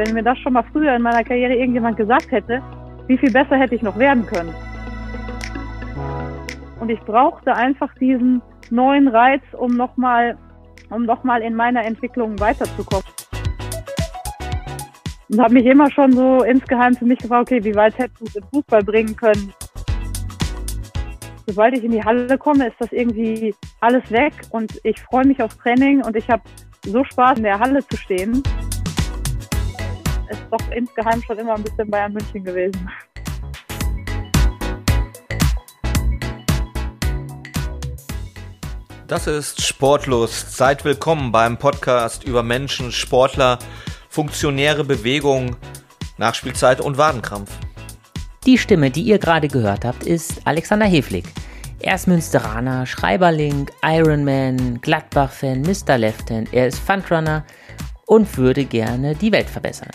wenn mir das schon mal früher in meiner Karriere irgendjemand gesagt hätte, wie viel besser hätte ich noch werden können. Und ich brauchte einfach diesen neuen Reiz, um nochmal um noch mal in meiner Entwicklung weiterzukommen. Und habe mich immer schon so insgeheim für mich gefragt, okay, wie weit hättest du es im Fußball bringen können? Sobald ich in die Halle komme, ist das irgendwie alles weg und ich freue mich aufs Training und ich habe so Spaß in der Halle zu stehen. Ist doch insgeheim schon immer ein bisschen Bayern München gewesen. Das ist Sportlust. Seid willkommen beim Podcast über Menschen, Sportler, funktionäre Bewegung, Nachspielzeit und Wadenkrampf. Die Stimme, die ihr gerade gehört habt, ist Alexander Heflig. Er ist Münsteraner, Schreiberling, Ironman, Gladbach-Fan, Mr. Left-Hand. Er ist Fundrunner und würde gerne die Welt verbessern.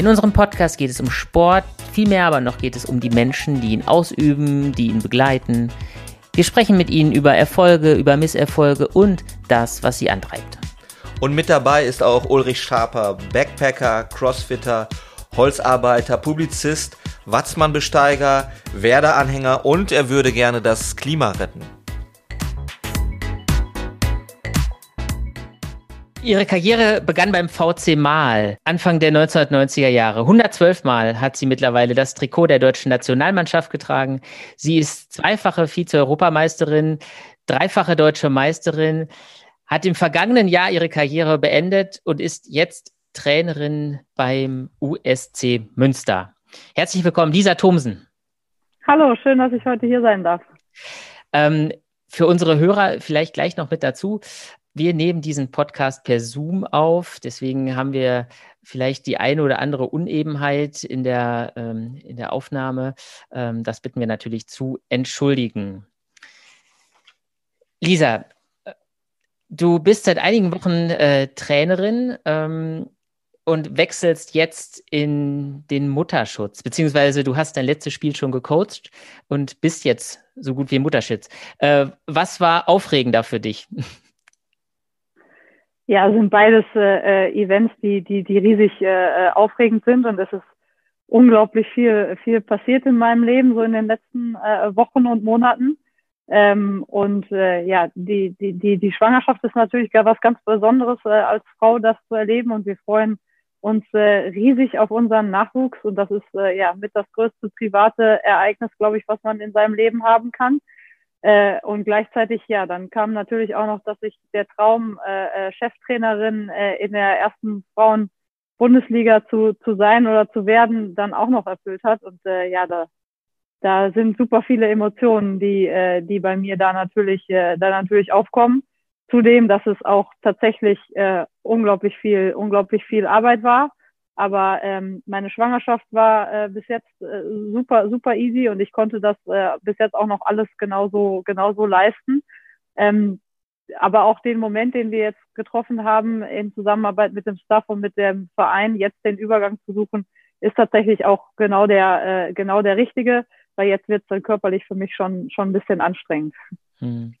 In unserem Podcast geht es um Sport, vielmehr aber noch geht es um die Menschen, die ihn ausüben, die ihn begleiten. Wir sprechen mit ihnen über Erfolge, über Misserfolge und das, was sie antreibt. Und mit dabei ist auch Ulrich Schaper, Backpacker, Crossfitter, Holzarbeiter, Publizist, Watzmann-Besteiger, Werder-Anhänger und er würde gerne das Klima retten. Ihre Karriere begann beim VC Mal Anfang der 1990er Jahre. 112 Mal hat sie mittlerweile das Trikot der deutschen Nationalmannschaft getragen. Sie ist zweifache Vize-Europameisterin, dreifache deutsche Meisterin, hat im vergangenen Jahr ihre Karriere beendet und ist jetzt Trainerin beim USC Münster. Herzlich willkommen, Lisa Thomsen. Hallo, schön, dass ich heute hier sein darf. Ähm, für unsere Hörer vielleicht gleich noch mit dazu. Wir nehmen diesen Podcast per Zoom auf, deswegen haben wir vielleicht die eine oder andere Unebenheit in der, ähm, in der Aufnahme. Ähm, das bitten wir natürlich zu entschuldigen. Lisa, äh, du bist seit einigen Wochen äh, Trainerin ähm, und wechselst jetzt in den Mutterschutz, beziehungsweise du hast dein letztes Spiel schon gecoacht und bist jetzt so gut wie Mutterschutz. Äh, was war aufregender für dich? Ja, sind beides äh, äh, Events, die, die, die riesig äh, äh, aufregend sind und es ist unglaublich viel, viel passiert in meinem Leben, so in den letzten äh, Wochen und Monaten. Ähm, und äh, ja, die, die, die, die Schwangerschaft ist natürlich gar was ganz Besonderes, äh, als Frau das zu erleben und wir freuen uns äh, riesig auf unseren Nachwuchs und das ist äh, ja mit das größte private Ereignis, glaube ich, was man in seinem Leben haben kann. Äh, und gleichzeitig, ja, dann kam natürlich auch noch, dass sich der Traum, äh, äh, Cheftrainerin äh, in der ersten Frauen-Bundesliga zu, zu sein oder zu werden, dann auch noch erfüllt hat. Und äh, ja, da, da sind super viele Emotionen, die, äh, die bei mir da natürlich, äh, da natürlich aufkommen. Zudem, dass es auch tatsächlich äh, unglaublich viel, unglaublich viel Arbeit war. Aber ähm, meine Schwangerschaft war äh, bis jetzt äh, super, super easy und ich konnte das äh, bis jetzt auch noch alles genauso, genauso leisten. Ähm, aber auch den Moment, den wir jetzt getroffen haben in Zusammenarbeit mit dem Staff und mit dem Verein, jetzt den Übergang zu suchen, ist tatsächlich auch genau der, äh, genau der richtige, weil jetzt wird es dann körperlich für mich schon, schon ein bisschen anstrengend. Hm.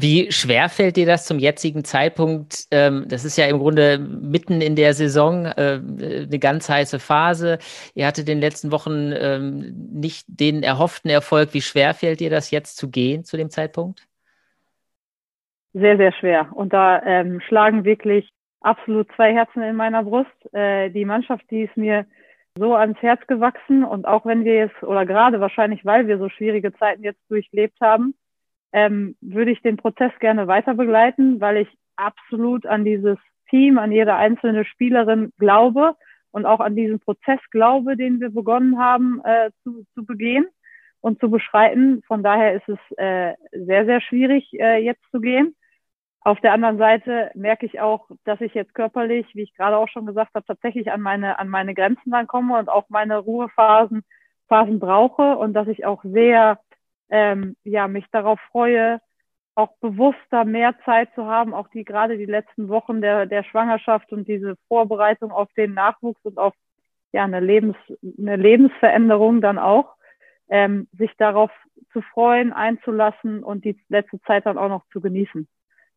Wie schwer fällt dir das zum jetzigen Zeitpunkt? Ähm, das ist ja im Grunde mitten in der Saison äh, eine ganz heiße Phase. Ihr hattet in den letzten Wochen ähm, nicht den erhofften Erfolg. Wie schwer fällt dir das jetzt zu gehen zu dem Zeitpunkt? Sehr, sehr schwer. Und da ähm, schlagen wirklich absolut zwei Herzen in meiner Brust. Äh, die Mannschaft, die ist mir so ans Herz gewachsen. Und auch wenn wir jetzt, oder gerade wahrscheinlich, weil wir so schwierige Zeiten jetzt durchlebt haben, ähm, würde ich den Prozess gerne weiter begleiten, weil ich absolut an dieses Team, an jede einzelne Spielerin glaube und auch an diesen Prozess glaube, den wir begonnen haben äh, zu, zu begehen und zu beschreiten. Von daher ist es äh, sehr, sehr schwierig, äh, jetzt zu gehen. Auf der anderen Seite merke ich auch, dass ich jetzt körperlich, wie ich gerade auch schon gesagt habe, tatsächlich an meine, an meine Grenzen dann komme und auch meine Ruhephasen Phasen brauche und dass ich auch sehr ähm, ja, mich darauf freue, auch bewusster mehr Zeit zu haben, auch die gerade die letzten Wochen der, der Schwangerschaft und diese Vorbereitung auf den Nachwuchs und auf ja, eine, Lebens, eine Lebensveränderung dann auch, ähm, sich darauf zu freuen, einzulassen und die letzte Zeit dann auch noch zu genießen.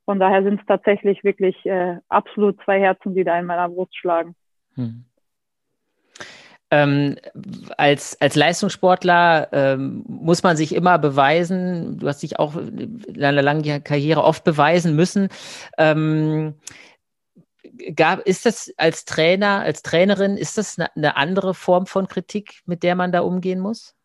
Von daher sind es tatsächlich wirklich äh, absolut zwei Herzen, die da in meiner Brust schlagen. Hm. Ähm, als, als Leistungssportler ähm, muss man sich immer beweisen. Du hast dich auch in einer langen Karriere oft beweisen müssen. Ähm, gab, ist das als Trainer, als Trainerin, ist das eine, eine andere Form von Kritik, mit der man da umgehen muss?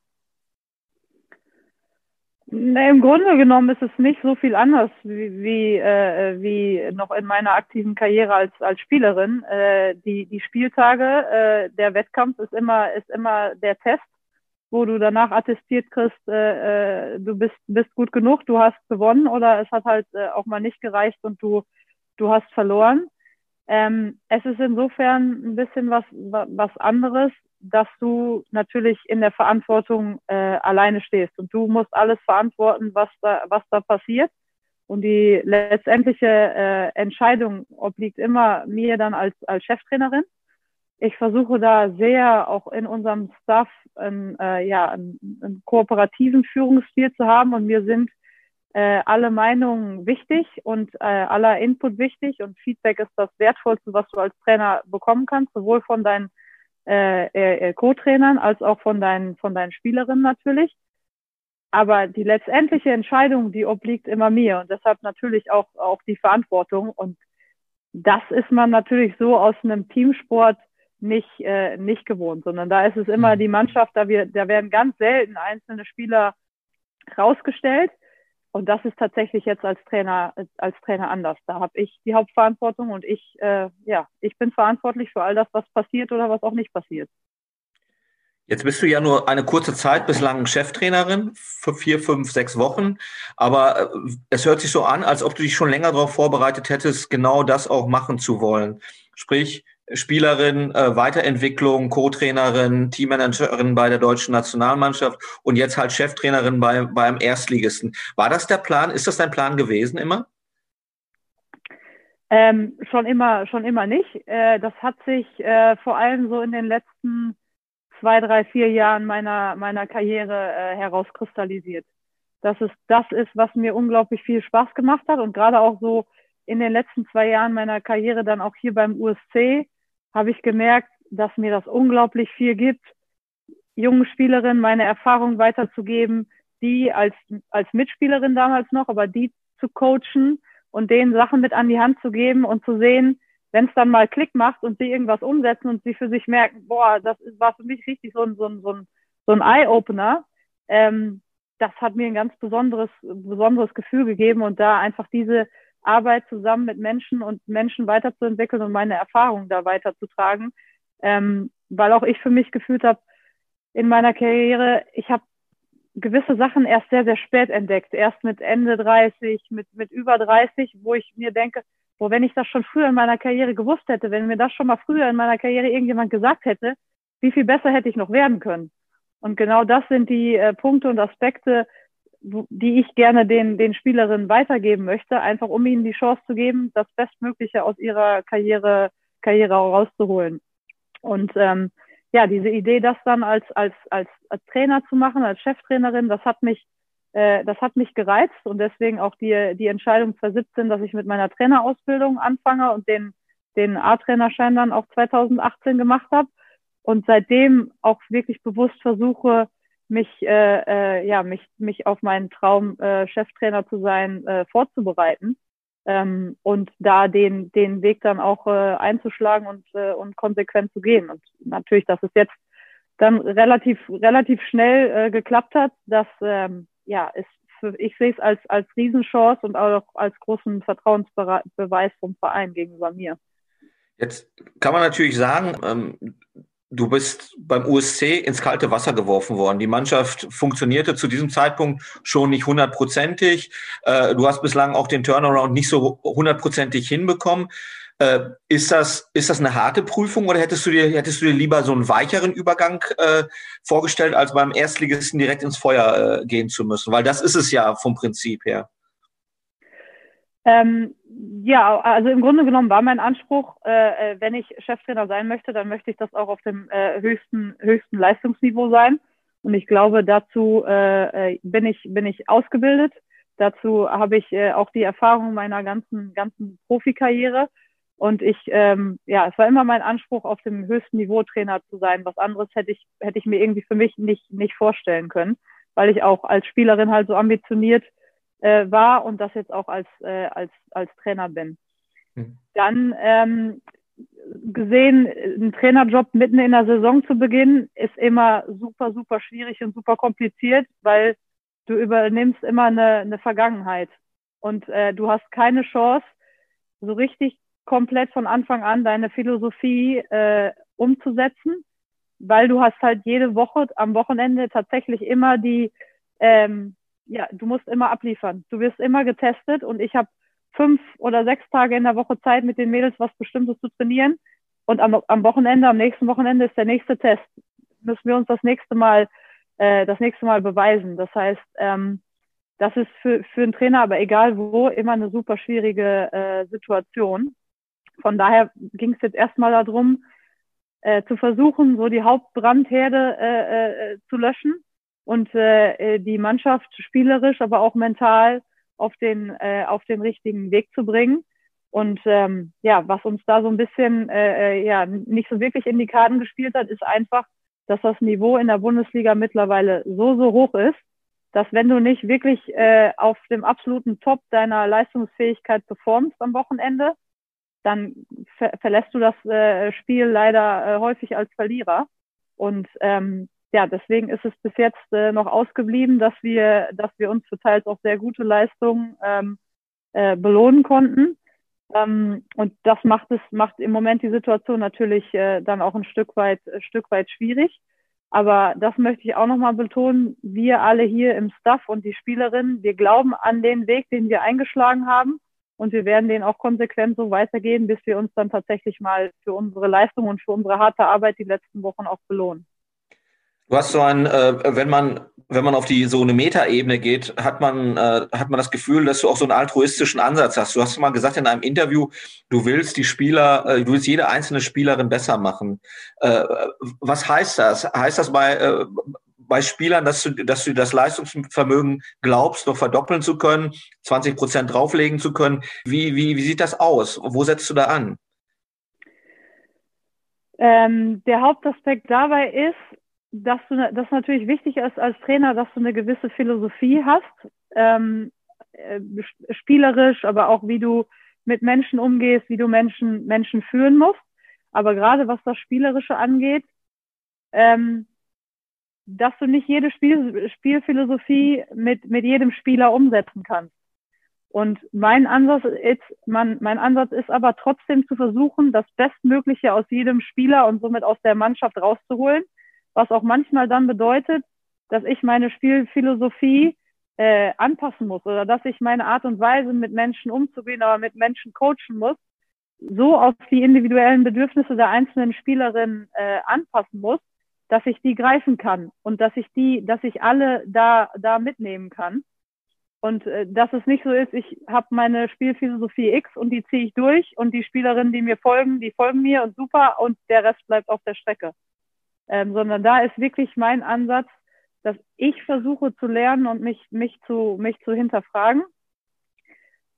Im Grunde genommen ist es nicht so viel anders wie, wie, äh, wie noch in meiner aktiven Karriere als, als Spielerin. Äh, die, die Spieltage, äh, der Wettkampf ist immer, ist immer der Test, wo du danach attestiert kriegst, äh, äh, du bist, bist gut genug, du hast gewonnen oder es hat halt äh, auch mal nicht gereicht und du, du hast verloren. Ähm, es ist insofern ein bisschen was, was anderes, dass du natürlich in der Verantwortung äh, alleine stehst und du musst alles verantworten, was da, was da passiert. Und die letztendliche äh, Entscheidung obliegt immer mir dann als, als Cheftrainerin. Ich versuche da sehr auch in unserem Staff einen, äh, ja, einen, einen kooperativen Führungsstil zu haben und mir sind äh, alle Meinungen wichtig und äh, aller Input wichtig und Feedback ist das Wertvollste, was du als Trainer bekommen kannst, sowohl von deinen äh, äh, Co-Trainern als auch von deinen, von deinen Spielerinnen natürlich. Aber die letztendliche Entscheidung, die obliegt immer mir und deshalb natürlich auch, auch die Verantwortung. Und das ist man natürlich so aus einem Teamsport nicht, äh, nicht gewohnt, sondern da ist es immer mhm. die Mannschaft, da, wir, da werden ganz selten einzelne Spieler rausgestellt. Und das ist tatsächlich jetzt als Trainer, als Trainer anders. Da habe ich die Hauptverantwortung und ich, äh, ja, ich bin verantwortlich für all das, was passiert oder was auch nicht passiert. Jetzt bist du ja nur eine kurze Zeit bislang Cheftrainerin für vier, fünf, sechs Wochen. Aber äh, es hört sich so an, als ob du dich schon länger darauf vorbereitet hättest, genau das auch machen zu wollen. Sprich, Spielerin, äh, Weiterentwicklung, Co-Trainerin, Teammanagerin bei der deutschen Nationalmannschaft und jetzt halt Cheftrainerin bei, beim Erstligisten. War das der Plan? Ist das dein Plan gewesen immer? Ähm, schon immer, schon immer nicht. Äh, das hat sich äh, vor allem so in den letzten zwei, drei, vier Jahren meiner meiner Karriere äh, herauskristallisiert. Das ist das ist, was mir unglaublich viel Spaß gemacht hat und gerade auch so in den letzten zwei Jahren meiner Karriere dann auch hier beim USC habe ich gemerkt, dass mir das unglaublich viel gibt, jungen Spielerinnen meine Erfahrung weiterzugeben, die als, als Mitspielerin damals noch, aber die zu coachen und denen Sachen mit an die Hand zu geben und zu sehen, wenn es dann mal Klick macht und sie irgendwas umsetzen und sie für sich merken, boah, das war für mich richtig so ein, so ein, so ein, so ein Eye-Opener. Ähm, das hat mir ein ganz besonderes, besonderes Gefühl gegeben und da einfach diese Arbeit zusammen mit Menschen und Menschen weiterzuentwickeln und meine Erfahrungen da weiterzutragen. Ähm, weil auch ich für mich gefühlt habe in meiner Karriere, ich habe gewisse Sachen erst sehr, sehr spät entdeckt. Erst mit Ende 30, mit, mit über 30, wo ich mir denke, wo wenn ich das schon früher in meiner Karriere gewusst hätte, wenn mir das schon mal früher in meiner Karriere irgendjemand gesagt hätte, wie viel besser hätte ich noch werden können. Und genau das sind die äh, Punkte und Aspekte, die ich gerne den, den Spielerinnen weitergeben möchte, einfach um ihnen die Chance zu geben, das Bestmögliche aus ihrer Karriere, Karriere rauszuholen. Und ähm, ja, diese Idee, das dann als, als, als, Trainer zu machen, als Cheftrainerin, das hat mich, äh, das hat mich gereizt und deswegen auch die, die Entscheidung 2017, dass ich mit meiner Trainerausbildung anfange und den, den A-Trainerschein dann auch 2018 gemacht habe und seitdem auch wirklich bewusst versuche, mich, äh, äh, ja, mich, mich auf meinen Traum, äh, Cheftrainer zu sein, äh, vorzubereiten ähm, und da den, den Weg dann auch äh, einzuschlagen und, äh, und konsequent zu gehen. Und natürlich, dass es jetzt dann relativ, relativ schnell äh, geklappt hat, das ähm, ja, ist für, ich sehe es als, als Riesenchance und auch als großen Vertrauensbeweis vom Verein gegenüber mir. Jetzt kann man natürlich sagen, ähm, Du bist beim USC ins kalte Wasser geworfen worden. Die Mannschaft funktionierte zu diesem Zeitpunkt schon nicht hundertprozentig. Äh, du hast bislang auch den Turnaround nicht so hundertprozentig hinbekommen. Äh, ist das, ist das eine harte Prüfung oder hättest du dir, hättest du dir lieber so einen weicheren Übergang äh, vorgestellt, als beim Erstligisten direkt ins Feuer gehen zu müssen? Weil das ist es ja vom Prinzip her. Ähm, ja, also im Grunde genommen war mein Anspruch, äh, äh, wenn ich Cheftrainer sein möchte, dann möchte ich das auch auf dem äh, höchsten, höchsten Leistungsniveau sein. Und ich glaube, dazu äh, äh bin ich bin ich ausgebildet. Dazu habe ich äh, auch die Erfahrung meiner ganzen ganzen Profikarriere. Und ich, ähm, ja, es war immer mein Anspruch, auf dem höchsten Niveau Trainer zu sein. Was anderes hätte ich, hätte ich mir irgendwie für mich nicht, nicht vorstellen können, weil ich auch als Spielerin halt so ambitioniert äh, war und das jetzt auch als, äh, als, als Trainer bin. Mhm. Dann ähm, gesehen, einen Trainerjob mitten in der Saison zu beginnen, ist immer super, super schwierig und super kompliziert, weil du übernimmst immer eine, eine Vergangenheit und äh, du hast keine Chance, so richtig komplett von Anfang an deine Philosophie äh, umzusetzen, weil du hast halt jede Woche am Wochenende tatsächlich immer die, ähm, ja, du musst immer abliefern. Du wirst immer getestet und ich habe fünf oder sechs Tage in der Woche Zeit, mit den Mädels was Bestimmtes zu trainieren. Und am, am Wochenende, am nächsten Wochenende ist der nächste Test. Müssen wir uns das nächste Mal, äh, das nächste Mal beweisen. Das heißt, ähm, das ist für, für einen Trainer, aber egal wo, immer eine super schwierige äh, Situation. Von daher ging es jetzt erstmal darum, äh, zu versuchen, so die Hauptbrandherde äh, äh, zu löschen und äh, die Mannschaft spielerisch, aber auch mental auf den, äh, auf den richtigen Weg zu bringen. Und ähm, ja, was uns da so ein bisschen äh, äh, ja nicht so wirklich in die Karten gespielt hat, ist einfach, dass das Niveau in der Bundesliga mittlerweile so, so hoch ist, dass wenn du nicht wirklich äh, auf dem absoluten Top deiner Leistungsfähigkeit performst am Wochenende, dann ver verlässt du das äh, Spiel leider äh, häufig als Verlierer. Und ähm, ja, deswegen ist es bis jetzt äh, noch ausgeblieben, dass wir, dass wir uns für teils auch sehr gute Leistungen ähm, äh, belohnen konnten. Ähm, und das macht es, macht im Moment die Situation natürlich äh, dann auch ein Stück weit, ein Stück weit schwierig. Aber das möchte ich auch nochmal betonen. Wir alle hier im Staff und die Spielerinnen, wir glauben an den Weg, den wir eingeschlagen haben. Und wir werden den auch konsequent so weitergehen, bis wir uns dann tatsächlich mal für unsere Leistung und für unsere harte Arbeit die letzten Wochen auch belohnen. Du hast so ein, äh, wenn man wenn man auf die so eine Metaebene geht, hat man äh, hat man das Gefühl, dass du auch so einen altruistischen Ansatz hast. Du hast mal gesagt in einem Interview, du willst die Spieler, äh, du willst jede einzelne Spielerin besser machen. Äh, was heißt das? Heißt das bei äh, bei Spielern, dass du, dass du das Leistungsvermögen glaubst, noch verdoppeln zu können, 20 Prozent drauflegen zu können? Wie, wie, wie sieht das aus? Wo setzt du da an? Ähm, der Hauptaspekt dabei ist, dass du, das natürlich wichtig ist als Trainer, dass du eine gewisse Philosophie hast, ähm, äh, spielerisch, aber auch wie du mit Menschen umgehst, wie du Menschen, Menschen führen musst. Aber gerade was das Spielerische angeht, ähm, dass du nicht jede Spiel, Spielphilosophie mit, mit jedem Spieler umsetzen kannst. Und mein Ansatz ist, man, mein Ansatz ist aber trotzdem zu versuchen, das Bestmögliche aus jedem Spieler und somit aus der Mannschaft rauszuholen was auch manchmal dann bedeutet, dass ich meine Spielphilosophie äh, anpassen muss oder dass ich meine Art und Weise mit Menschen umzugehen, aber mit Menschen coachen muss, so auf die individuellen Bedürfnisse der einzelnen Spielerin äh, anpassen muss, dass ich die greifen kann und dass ich die, dass ich alle da da mitnehmen kann. Und äh, dass es nicht so ist, ich habe meine Spielphilosophie X und die ziehe ich durch und die Spielerinnen, die mir folgen, die folgen mir und super und der Rest bleibt auf der Strecke ähm, sondern da ist wirklich mein Ansatz, dass ich versuche zu lernen und mich, mich, zu, mich zu hinterfragen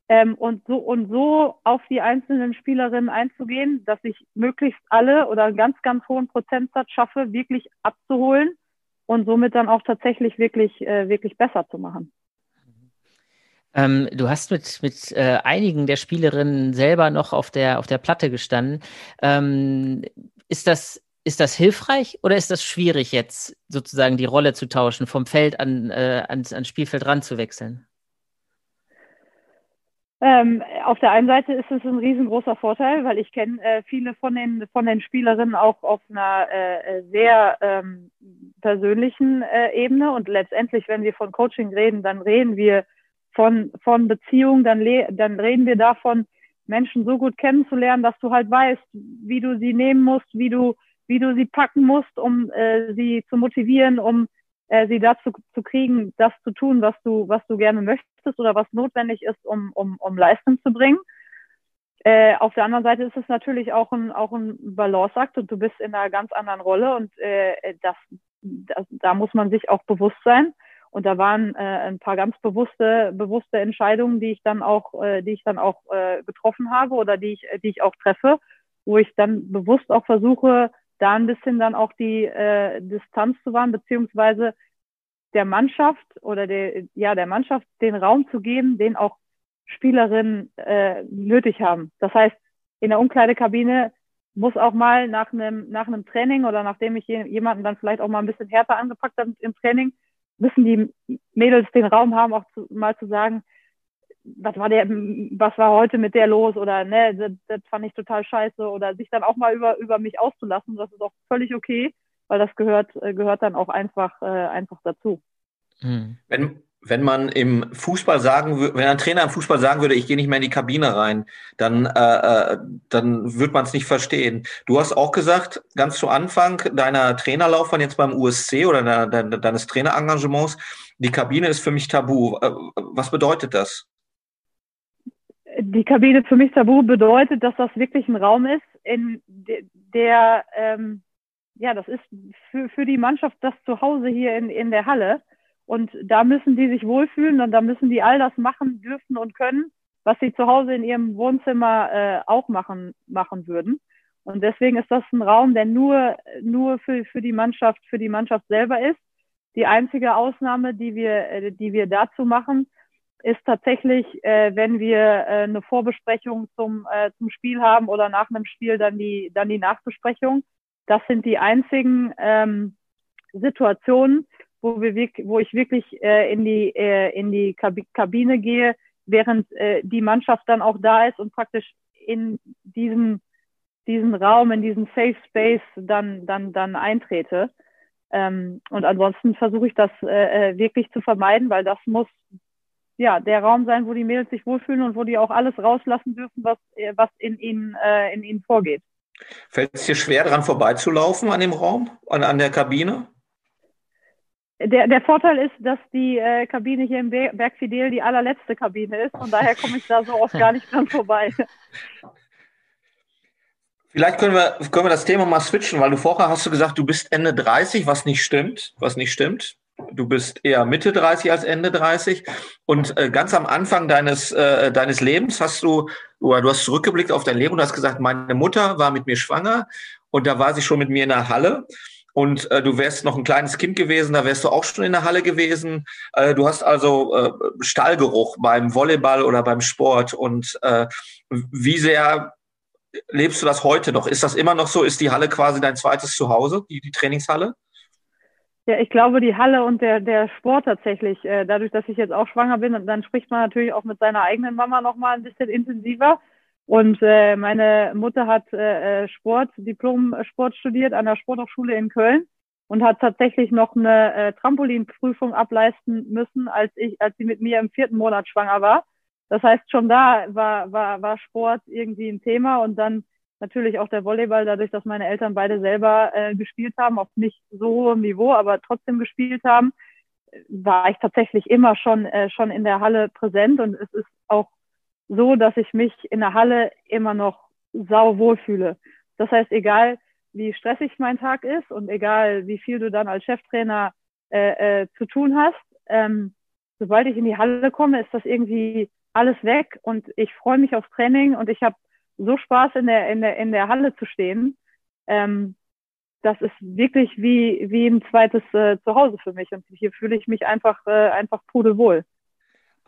ähm, und, so, und so auf die einzelnen Spielerinnen einzugehen, dass ich möglichst alle oder einen ganz, ganz hohen Prozentsatz schaffe, wirklich abzuholen und somit dann auch tatsächlich wirklich, äh, wirklich besser zu machen. Ähm, du hast mit, mit äh, einigen der Spielerinnen selber noch auf der, auf der Platte gestanden. Ähm, ist das ist das hilfreich oder ist das schwierig, jetzt sozusagen die Rolle zu tauschen, vom Feld an, äh, ans, ans Spielfeld ranzuwechseln? Ähm, auf der einen Seite ist es ein riesengroßer Vorteil, weil ich kenne äh, viele von den von den Spielerinnen auch auf einer äh, sehr ähm, persönlichen äh, Ebene und letztendlich, wenn wir von Coaching reden, dann reden wir von von Beziehung, dann dann reden wir davon, Menschen so gut kennenzulernen, dass du halt weißt, wie du sie nehmen musst, wie du wie du sie packen musst, um äh, sie zu motivieren, um äh, sie dazu zu kriegen, das zu tun, was du, was du gerne möchtest oder was notwendig ist, um, um, um Leistung zu bringen. Äh, auf der anderen Seite ist es natürlich auch ein, auch ein Balanceakt und du bist in einer ganz anderen Rolle und äh, das, das, da muss man sich auch bewusst sein. Und da waren äh, ein paar ganz bewusste, bewusste Entscheidungen, die ich dann auch, äh, die ich dann auch äh, getroffen habe oder die ich, die ich auch treffe, wo ich dann bewusst auch versuche, da ein bisschen dann auch die äh, Distanz zu wahren, beziehungsweise der Mannschaft oder der, ja, der Mannschaft den Raum zu geben, den auch Spielerinnen äh, nötig haben. Das heißt, in der Umkleidekabine muss auch mal nach einem, nach einem Training oder nachdem ich jemanden dann vielleicht auch mal ein bisschen härter angepackt habe im Training, müssen die Mädels den Raum haben, auch zu, mal zu sagen, was war der, was war heute mit der los oder ne, das, das fand ich total scheiße oder sich dann auch mal über, über mich auszulassen, das ist auch völlig okay, weil das gehört, gehört dann auch einfach, äh, einfach dazu. Hm. Wenn, wenn man im Fußball sagen würde, wenn ein Trainer im Fußball sagen würde, ich gehe nicht mehr in die Kabine rein, dann, äh, äh dann wird man es nicht verstehen. Du hast auch gesagt, ganz zu Anfang deiner Trainerlaufbahn jetzt beim USC oder de, de, deines Trainerengagements, die Kabine ist für mich tabu. Äh, was bedeutet das? Die Kabine für mich tabu bedeutet, dass das wirklich ein Raum ist, in der, ähm, ja, das ist für, für die Mannschaft das Zuhause hier in, in der Halle und da müssen die sich wohlfühlen und da müssen die all das machen dürfen und können, was sie zu Hause in ihrem Wohnzimmer äh, auch machen, machen würden. Und deswegen ist das ein Raum, der nur, nur für, für die Mannschaft, für die Mannschaft selber ist. Die einzige Ausnahme, die wir, äh, die wir dazu machen, ist tatsächlich, äh, wenn wir äh, eine Vorbesprechung zum, äh, zum Spiel haben oder nach einem Spiel dann die, dann die Nachbesprechung. Das sind die einzigen ähm, Situationen, wo wir wo ich wirklich äh, in die äh, in die Kabine gehe, während äh, die Mannschaft dann auch da ist und praktisch in diesen diesen Raum, in diesen Safe Space dann dann dann eintrete. Ähm, und ansonsten versuche ich das äh, äh, wirklich zu vermeiden, weil das muss ja der Raum sein, wo die Mädels sich wohlfühlen und wo die auch alles rauslassen dürfen, was äh, was in ihnen äh, in ihnen vorgeht. Fällt es dir schwer, daran vorbeizulaufen an dem Raum, an, an der Kabine? Der, der Vorteil ist, dass die äh, Kabine hier im Berg Fidel die allerletzte Kabine ist. Von daher komme ich da so oft gar nicht dran vorbei. Vielleicht können wir, können wir das Thema mal switchen, weil du vorher hast du gesagt, du bist Ende 30, was nicht stimmt, was nicht stimmt. Du bist eher Mitte 30 als Ende 30. Und äh, ganz am Anfang deines, äh, deines Lebens hast du, du hast zurückgeblickt auf dein Leben und hast gesagt, meine Mutter war mit mir schwanger und da war sie schon mit mir in der Halle und äh, du wärst noch ein kleines Kind gewesen, da wärst du auch schon in der Halle gewesen. Äh, du hast also äh, Stallgeruch beim Volleyball oder beim Sport. Und äh, wie sehr lebst du das heute noch? Ist das immer noch so? Ist die Halle quasi dein zweites Zuhause, die, die Trainingshalle? Ja, ich glaube, die Halle und der, der Sport tatsächlich, äh, dadurch, dass ich jetzt auch schwanger bin, dann spricht man natürlich auch mit seiner eigenen Mama nochmal ein bisschen intensiver. Und äh, meine Mutter hat äh, äh, Sport, Diplom-Sport studiert an der Sporthochschule in Köln und hat tatsächlich noch eine äh, Trampolinprüfung ableisten müssen, als ich, als sie mit mir im vierten Monat schwanger war. Das heißt, schon da war, war, war Sport irgendwie ein Thema und dann natürlich auch der Volleyball, dadurch, dass meine Eltern beide selber äh, gespielt haben, auf nicht so hohem Niveau, aber trotzdem gespielt haben, war ich tatsächlich immer schon, äh, schon in der Halle präsent und es ist auch so, dass ich mich in der Halle immer noch sau wohl fühle. Das heißt, egal wie stressig mein Tag ist und egal wie viel du dann als Cheftrainer äh, äh, zu tun hast, ähm, sobald ich in die Halle komme, ist das irgendwie alles weg und ich freue mich aufs Training und ich habe so Spaß in der in der in der Halle zu stehen. Ähm, das ist wirklich wie wie ein zweites äh, Zuhause für mich und hier fühle ich mich einfach äh, einfach pudelwohl.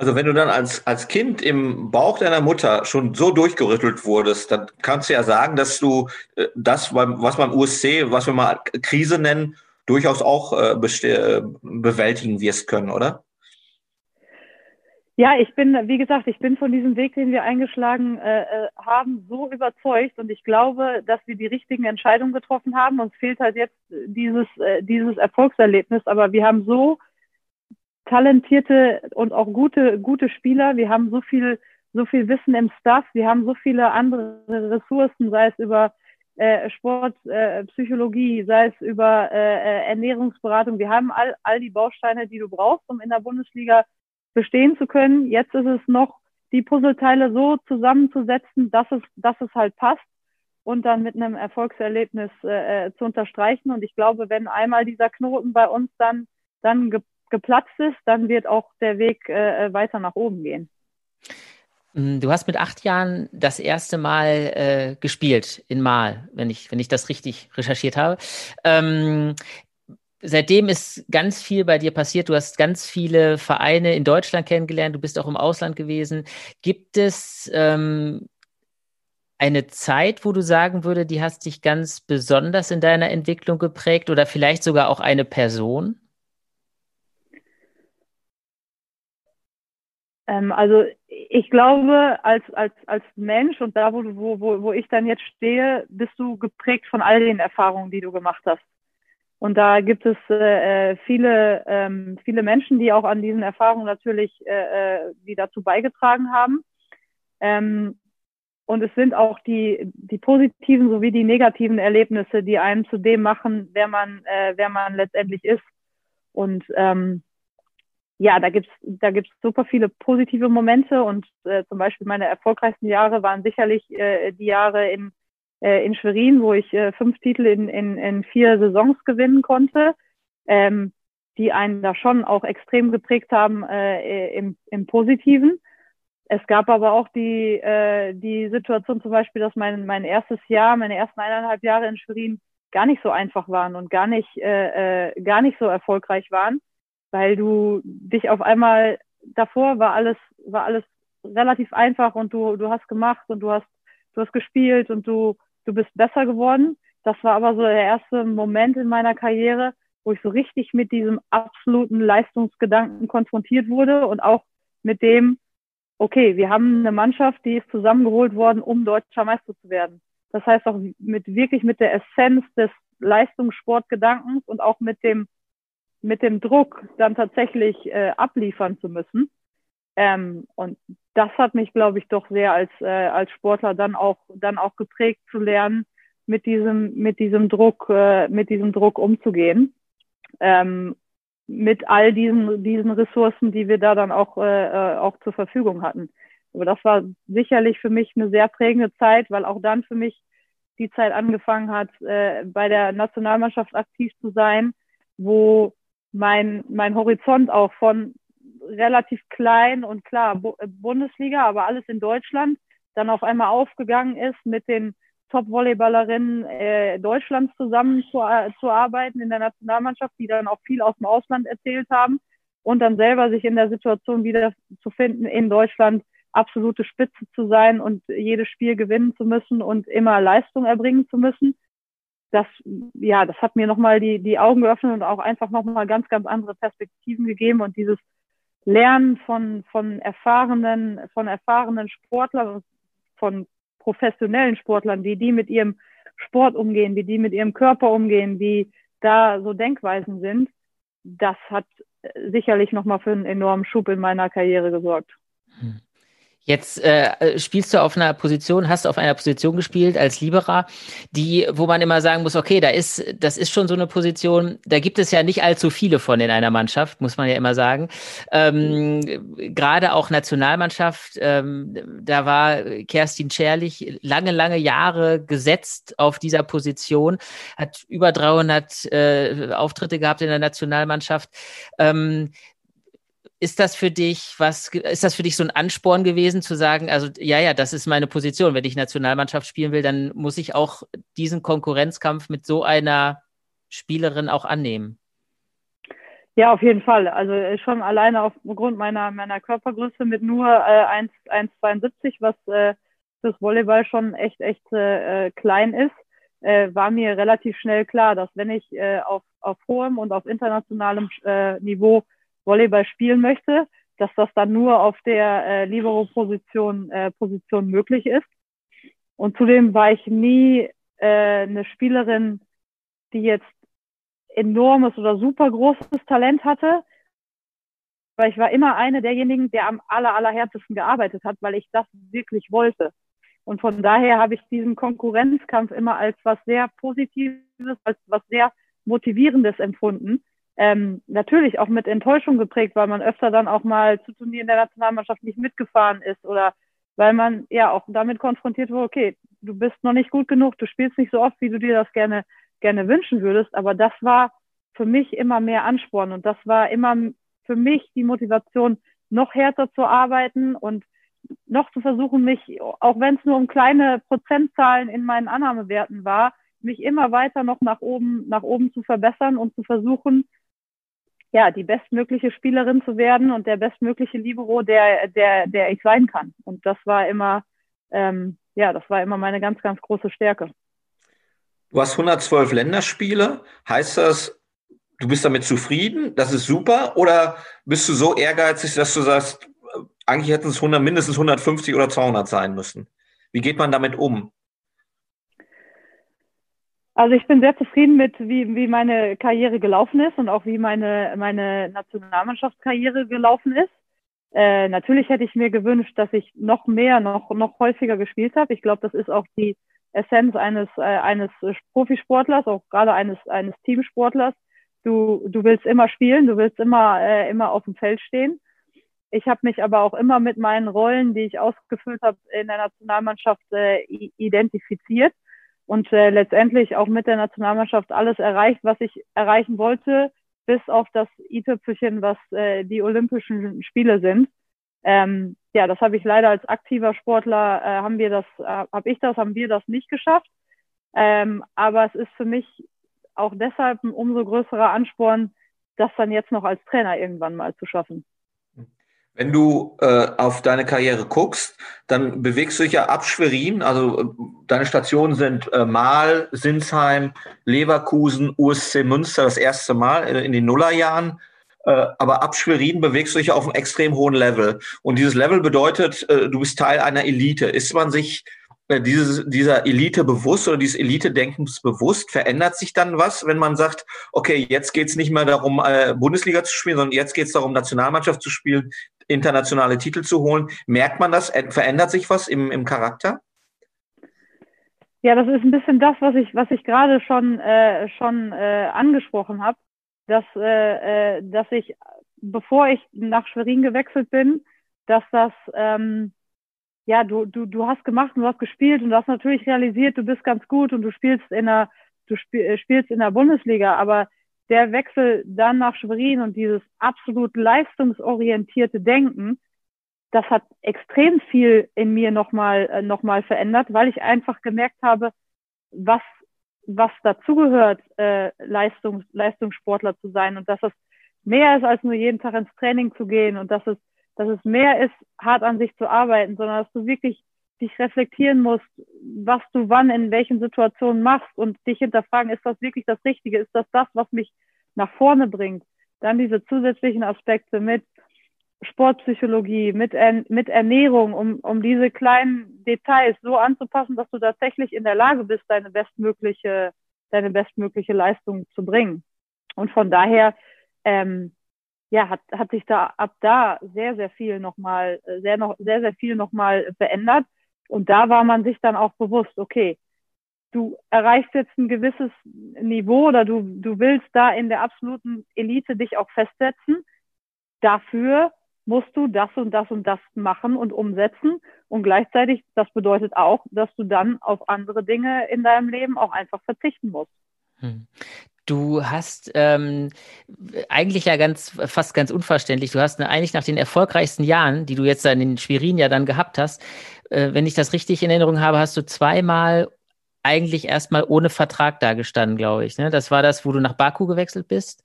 Also wenn du dann als, als Kind im Bauch deiner Mutter schon so durchgerüttelt wurdest, dann kannst du ja sagen, dass du äh, das, was beim USC, was wir mal Krise nennen, durchaus auch äh, äh, bewältigen wirst können, oder? Ja, ich bin, wie gesagt, ich bin von diesem Weg, den wir eingeschlagen äh, äh, haben, so überzeugt und ich glaube, dass wir die richtigen Entscheidungen getroffen haben. Uns fehlt halt jetzt dieses, äh, dieses Erfolgserlebnis, aber wir haben so talentierte und auch gute, gute Spieler. Wir haben so viel, so viel Wissen im Staff. Wir haben so viele andere Ressourcen, sei es über äh, Sport, äh, sei es über äh, Ernährungsberatung. Wir haben all, all die Bausteine, die du brauchst, um in der Bundesliga bestehen zu können. Jetzt ist es noch, die Puzzleteile so zusammenzusetzen, dass es, dass es halt passt und dann mit einem Erfolgserlebnis äh, zu unterstreichen. Und ich glaube, wenn einmal dieser Knoten bei uns dann, dann geplatzt ist, dann wird auch der Weg äh, weiter nach oben gehen. Mm, du hast mit acht Jahren das erste Mal äh, gespielt in Mal, wenn ich, wenn ich das richtig recherchiert habe. Ähm, seitdem ist ganz viel bei dir passiert. Du hast ganz viele Vereine in Deutschland kennengelernt. Du bist auch im Ausland gewesen. Gibt es ähm, eine Zeit, wo du sagen würde, die hast dich ganz besonders in deiner Entwicklung geprägt oder vielleicht sogar auch eine Person? Ähm, also ich glaube, als, als, als Mensch und da, wo, wo, wo ich dann jetzt stehe, bist du geprägt von all den Erfahrungen, die du gemacht hast. Und da gibt es äh, viele, ähm, viele Menschen, die auch an diesen Erfahrungen natürlich, äh, äh die dazu beigetragen haben. Ähm, und es sind auch die, die positiven sowie die negativen Erlebnisse, die einen zu dem machen, wer man, äh, wer man letztendlich ist. Und ähm, ja, da gibt's da gibt's super viele positive Momente und äh, zum Beispiel meine erfolgreichsten Jahre waren sicherlich äh, die Jahre in, äh, in Schwerin, wo ich äh, fünf Titel in, in, in vier Saisons gewinnen konnte, ähm, die einen da schon auch extrem geprägt haben äh, im, im Positiven. Es gab aber auch die, äh, die Situation zum Beispiel, dass mein, mein erstes Jahr, meine ersten eineinhalb Jahre in Schwerin gar nicht so einfach waren und gar nicht, äh, äh, gar nicht so erfolgreich waren weil du dich auf einmal davor war alles war alles relativ einfach und du du hast gemacht und du hast du hast gespielt und du du bist besser geworden. Das war aber so der erste Moment in meiner Karriere, wo ich so richtig mit diesem absoluten Leistungsgedanken konfrontiert wurde und auch mit dem, okay, wir haben eine Mannschaft, die ist zusammengeholt worden, um deutscher Meister zu werden. Das heißt auch mit wirklich mit der Essenz des Leistungssportgedankens und auch mit dem mit dem Druck dann tatsächlich äh, abliefern zu müssen. Ähm, und das hat mich, glaube ich, doch sehr als, äh, als Sportler dann auch, dann auch geprägt zu lernen, mit diesem, mit diesem Druck, äh, mit diesem Druck umzugehen. Ähm, mit all diesen, diesen Ressourcen, die wir da dann auch, äh, äh auch zur Verfügung hatten. Aber das war sicherlich für mich eine sehr prägende Zeit, weil auch dann für mich die Zeit angefangen hat, äh, bei der Nationalmannschaft aktiv zu sein, wo mein, mein Horizont auch von relativ klein und klar äh, Bundesliga, aber alles in Deutschland, dann auf einmal aufgegangen ist, mit den Top-Volleyballerinnen äh, Deutschlands zusammen zu, äh, zu arbeiten in der Nationalmannschaft, die dann auch viel aus dem Ausland erzählt haben und dann selber sich in der Situation wieder zu finden, in Deutschland absolute Spitze zu sein und jedes Spiel gewinnen zu müssen und immer Leistung erbringen zu müssen. Das, ja, das hat mir nochmal die, die Augen geöffnet und auch einfach nochmal ganz, ganz andere Perspektiven gegeben und dieses Lernen von, von erfahrenen, von erfahrenen Sportlern, von professionellen Sportlern, wie die mit ihrem Sport umgehen, wie die mit ihrem Körper umgehen, wie da so Denkweisen sind, das hat sicherlich nochmal für einen enormen Schub in meiner Karriere gesorgt. Hm. Jetzt äh, spielst du auf einer Position, hast auf einer Position gespielt als Liberer, die, wo man immer sagen muss, okay, da ist, das ist schon so eine Position, da gibt es ja nicht allzu viele von in einer Mannschaft, muss man ja immer sagen. Ähm, Gerade auch Nationalmannschaft, ähm, da war Kerstin Scherlich lange, lange Jahre gesetzt auf dieser Position, hat über 300 äh, Auftritte gehabt in der Nationalmannschaft. Ähm, ist das für dich was, ist das für dich so ein Ansporn gewesen zu sagen, also ja, ja, das ist meine Position. Wenn ich Nationalmannschaft spielen will, dann muss ich auch diesen Konkurrenzkampf mit so einer Spielerin auch annehmen? Ja, auf jeden Fall. Also äh, schon alleine aufgrund meiner, meiner Körpergröße mit nur äh, 1,72, was äh, fürs Volleyball schon echt, echt äh, klein ist, äh, war mir relativ schnell klar, dass wenn ich äh, auf, auf hohem und auf internationalem äh, Niveau Volleyball spielen möchte, dass das dann nur auf der äh, Libero-Position äh, Position möglich ist. Und zudem war ich nie äh, eine Spielerin, die jetzt enormes oder super großes Talent hatte, weil ich war immer eine derjenigen, der am aller, allerhärtesten gearbeitet hat, weil ich das wirklich wollte. Und von daher habe ich diesen Konkurrenzkampf immer als was sehr Positives, als was sehr Motivierendes empfunden, ähm, natürlich auch mit Enttäuschung geprägt, weil man öfter dann auch mal zu Turnieren der Nationalmannschaft nicht mitgefahren ist oder weil man ja auch damit konfrontiert wurde, okay, du bist noch nicht gut genug, du spielst nicht so oft, wie du dir das gerne, gerne wünschen würdest, aber das war für mich immer mehr Ansporn und das war immer für mich die Motivation, noch härter zu arbeiten und noch zu versuchen, mich, auch wenn es nur um kleine Prozentzahlen in meinen Annahmewerten war, mich immer weiter noch nach oben, nach oben zu verbessern und zu versuchen, ja, die bestmögliche Spielerin zu werden und der bestmögliche Libero, der, der, der ich sein kann. Und das war immer, ähm, ja, das war immer meine ganz, ganz große Stärke. Du hast 112 Länderspiele. Heißt das, du bist damit zufrieden? Das ist super? Oder bist du so ehrgeizig, dass du sagst, eigentlich hätten es 100, mindestens 150 oder 200 sein müssen? Wie geht man damit um? Also ich bin sehr zufrieden mit, wie, wie meine Karriere gelaufen ist und auch wie meine, meine Nationalmannschaftskarriere gelaufen ist. Äh, natürlich hätte ich mir gewünscht, dass ich noch mehr, noch, noch häufiger gespielt habe. Ich glaube, das ist auch die Essenz eines, äh, eines Profisportlers, auch gerade eines, eines Teamsportlers. Du, du willst immer spielen, du willst immer, äh, immer auf dem Feld stehen. Ich habe mich aber auch immer mit meinen Rollen, die ich ausgefüllt habe in der Nationalmannschaft, äh, identifiziert und äh, letztendlich auch mit der Nationalmannschaft alles erreicht, was ich erreichen wollte, bis auf das i-Tüpfelchen, was äh, die Olympischen Spiele sind. Ähm, ja, das habe ich leider als aktiver Sportler, äh, haben wir das, äh, habe ich das, haben wir das nicht geschafft. Ähm, aber es ist für mich auch deshalb ein umso größerer Ansporn, das dann jetzt noch als Trainer irgendwann mal zu schaffen. Wenn du äh, auf deine Karriere guckst, dann bewegst du dich ja ab Schwerin. Also äh, deine Stationen sind äh, Mahl, Sinsheim, Leverkusen, USC Münster das erste Mal in, in den Nullerjahren. Äh, aber ab Schwerin bewegst du dich auf einem extrem hohen Level. Und dieses Level bedeutet, äh, du bist Teil einer Elite. Ist man sich äh, dieses, dieser Elite bewusst oder dieses Elite-Denkens bewusst? Verändert sich dann was, wenn man sagt, okay, jetzt geht es nicht mehr darum, äh, Bundesliga zu spielen, sondern jetzt geht es darum, Nationalmannschaft zu spielen, internationale Titel zu holen. Merkt man das? Verändert sich was im, im Charakter? Ja, das ist ein bisschen das, was ich, was ich gerade schon, äh, schon äh, angesprochen habe, dass, äh, äh, dass ich, bevor ich nach Schwerin gewechselt bin, dass das, ähm, ja, du, du, du hast gemacht und du hast gespielt und du hast natürlich realisiert, du bist ganz gut und du spielst in der, du äh, spielst in der Bundesliga, aber der Wechsel dann nach Schwerin und dieses absolut leistungsorientierte Denken, das hat extrem viel in mir nochmal äh, noch mal verändert, weil ich einfach gemerkt habe, was, was dazugehört, äh, Leistungs, Leistungssportler zu sein und dass es mehr ist, als nur jeden Tag ins Training zu gehen und dass es, dass es mehr ist, hart an sich zu arbeiten, sondern dass du wirklich dich reflektieren musst, was du wann in welchen Situationen machst und dich hinterfragen, ist das wirklich das Richtige? Ist das das, was mich nach vorne bringt? Dann diese zusätzlichen Aspekte mit Sportpsychologie, mit, mit Ernährung, um, um diese kleinen Details so anzupassen, dass du tatsächlich in der Lage bist, deine bestmögliche, deine bestmögliche Leistung zu bringen. Und von daher, ähm, ja, hat, hat sich da ab da sehr, sehr viel nochmal, sehr, noch, sehr, sehr viel nochmal verändert. Und da war man sich dann auch bewusst, okay, du erreichst jetzt ein gewisses Niveau oder du, du willst da in der absoluten Elite dich auch festsetzen. Dafür musst du das und das und das machen und umsetzen. Und gleichzeitig, das bedeutet auch, dass du dann auf andere Dinge in deinem Leben auch einfach verzichten musst. Du hast ähm, eigentlich ja ganz, fast ganz unverständlich, du hast eigentlich nach den erfolgreichsten Jahren, die du jetzt in den Schwerin ja dann gehabt hast, äh, wenn ich das richtig in Erinnerung habe, hast du zweimal eigentlich erstmal ohne Vertrag dagestanden, glaube ich. Ne? Das war das, wo du nach Baku gewechselt bist.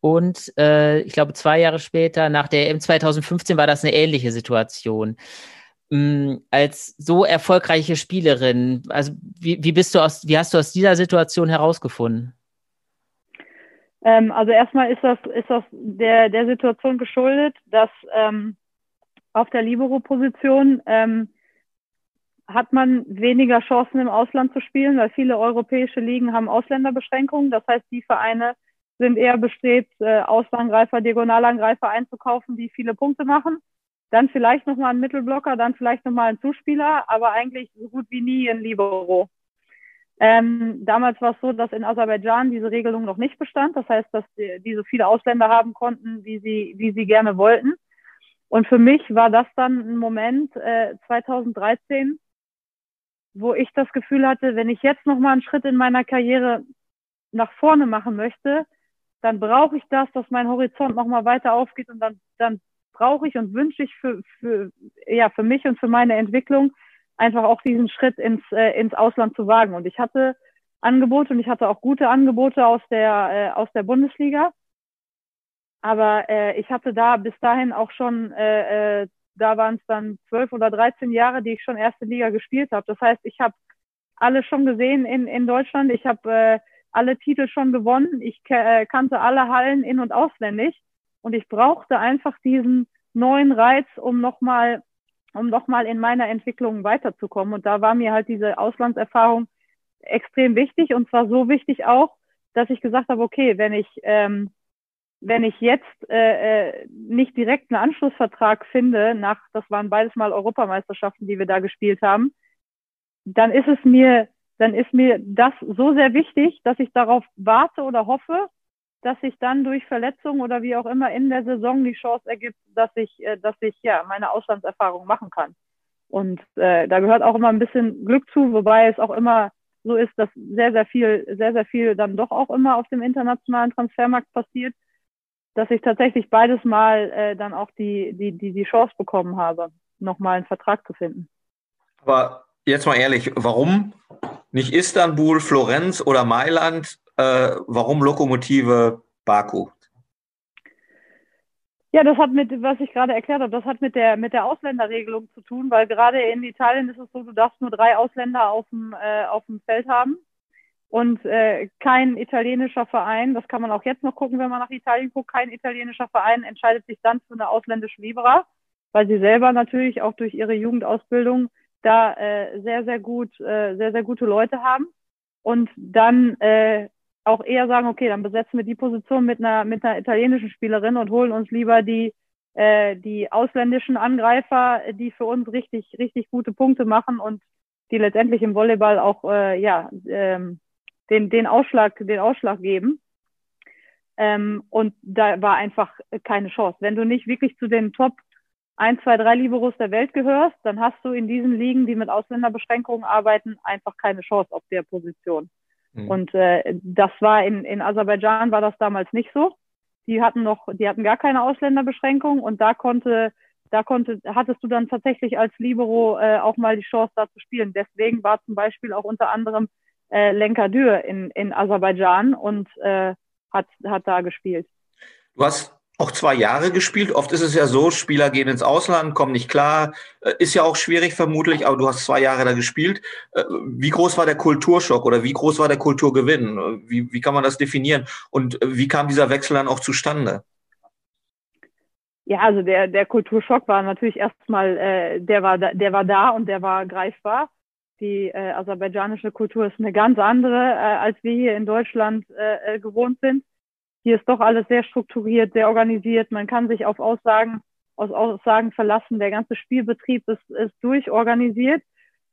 Und äh, ich glaube, zwei Jahre später, nach der EM 2015, war das eine ähnliche Situation. Ähm, als so erfolgreiche Spielerin, also wie, wie bist du aus, wie hast du aus dieser Situation herausgefunden? Ähm, also erstmal ist das, ist das der, der Situation geschuldet, dass ähm, auf der Libero-Position ähm, hat man weniger Chancen im Ausland zu spielen, weil viele europäische Ligen haben Ausländerbeschränkungen. Das heißt, die Vereine sind eher bestrebt, äh, Auslangreifer, Diagonalangreifer einzukaufen, die viele Punkte machen. Dann vielleicht nochmal einen Mittelblocker, dann vielleicht nochmal einen Zuspieler, aber eigentlich so gut wie nie ein Libero. Ähm, damals war es so, dass in Aserbaidschan diese Regelung noch nicht bestand. Das heißt, dass die, die so viele Ausländer haben konnten, wie sie, wie sie gerne wollten. Und für mich war das dann ein Moment äh, 2013, wo ich das Gefühl hatte, wenn ich jetzt noch mal einen Schritt in meiner Karriere nach vorne machen möchte, dann brauche ich das, dass mein Horizont nochmal weiter aufgeht und dann, dann brauche ich und wünsche ich für, für, ja, für mich und für meine Entwicklung einfach auch diesen Schritt ins, äh, ins Ausland zu wagen. Und ich hatte Angebote und ich hatte auch gute Angebote aus der, äh, aus der Bundesliga. Aber äh, ich hatte da bis dahin auch schon, äh, äh, da waren es dann zwölf oder dreizehn Jahre, die ich schon erste Liga gespielt habe. Das heißt, ich habe alle schon gesehen in, in Deutschland. Ich habe äh, alle Titel schon gewonnen. Ich äh, kannte alle Hallen in- und auswendig. Und ich brauchte einfach diesen neuen Reiz, um nochmal um nochmal in meiner Entwicklung weiterzukommen. Und da war mir halt diese Auslandserfahrung extrem wichtig und zwar so wichtig auch, dass ich gesagt habe, okay, wenn ich ähm, wenn ich jetzt äh, äh, nicht direkt einen Anschlussvertrag finde, nach, das waren beides mal Europameisterschaften, die wir da gespielt haben, dann ist es mir, dann ist mir das so sehr wichtig, dass ich darauf warte oder hoffe, dass sich dann durch Verletzungen oder wie auch immer in der Saison die Chance ergibt, dass ich, äh, dass ich ja meine Auslandserfahrung machen kann. Und äh, da gehört auch immer ein bisschen Glück zu, wobei es auch immer so ist, dass sehr, sehr viel, sehr, sehr viel dann doch auch immer auf dem internationalen Transfermarkt passiert, dass ich tatsächlich beides Mal äh, dann auch die, die, die, die Chance bekommen habe, nochmal einen Vertrag zu finden. Aber jetzt mal ehrlich, warum nicht Istanbul, Florenz oder Mailand? Äh, warum Lokomotive Baku? Ja, das hat mit, was ich gerade erklärt habe, das hat mit der, mit der Ausländerregelung zu tun, weil gerade in Italien ist es so, du darfst nur drei Ausländer auf dem, äh, auf dem Feld haben und äh, kein italienischer Verein, das kann man auch jetzt noch gucken, wenn man nach Italien guckt, kein italienischer Verein entscheidet sich dann für eine ausländische Libera, weil sie selber natürlich auch durch ihre Jugendausbildung da äh, sehr, sehr gut, äh, sehr, sehr gute Leute haben und dann äh, auch eher sagen, okay, dann besetzen wir die Position mit einer, mit einer italienischen Spielerin und holen uns lieber die, äh, die ausländischen Angreifer, die für uns richtig, richtig gute Punkte machen und die letztendlich im Volleyball auch, äh, ja, ähm, den, den Ausschlag, den Ausschlag geben. Ähm, und da war einfach keine Chance. Wenn du nicht wirklich zu den Top 1, 2, 3 Liberos der Welt gehörst, dann hast du in diesen Ligen, die mit Ausländerbeschränkungen arbeiten, einfach keine Chance auf der Position. Mhm. Und äh, das war in, in Aserbaidschan war das damals nicht so. Die hatten noch, die hatten gar keine Ausländerbeschränkung und da konnte, da konnte, hattest du dann tatsächlich als Libero äh, auch mal die Chance, da zu spielen. Deswegen war zum Beispiel auch unter anderem äh, Lenka Dür in, in Aserbaidschan und äh, hat, hat da gespielt. Du hast auch zwei Jahre gespielt. Oft ist es ja so, Spieler gehen ins Ausland, kommen nicht klar. Äh, ist ja auch schwierig vermutlich, aber du hast zwei Jahre da gespielt. Äh, wie groß war der Kulturschock oder wie groß war der Kulturgewinn? Wie, wie kann man das definieren? Und äh, wie kam dieser Wechsel dann auch zustande? Ja, also der, der Kulturschock war natürlich erstmal, äh, der, war da, der war da und der war greifbar. Die äh, aserbaidschanische Kultur ist eine ganz andere, äh, als wir hier in Deutschland äh, gewohnt sind hier ist doch alles sehr strukturiert, sehr organisiert. Man kann sich auf Aussagen, aus Aussagen verlassen. Der ganze Spielbetrieb ist, ist durchorganisiert.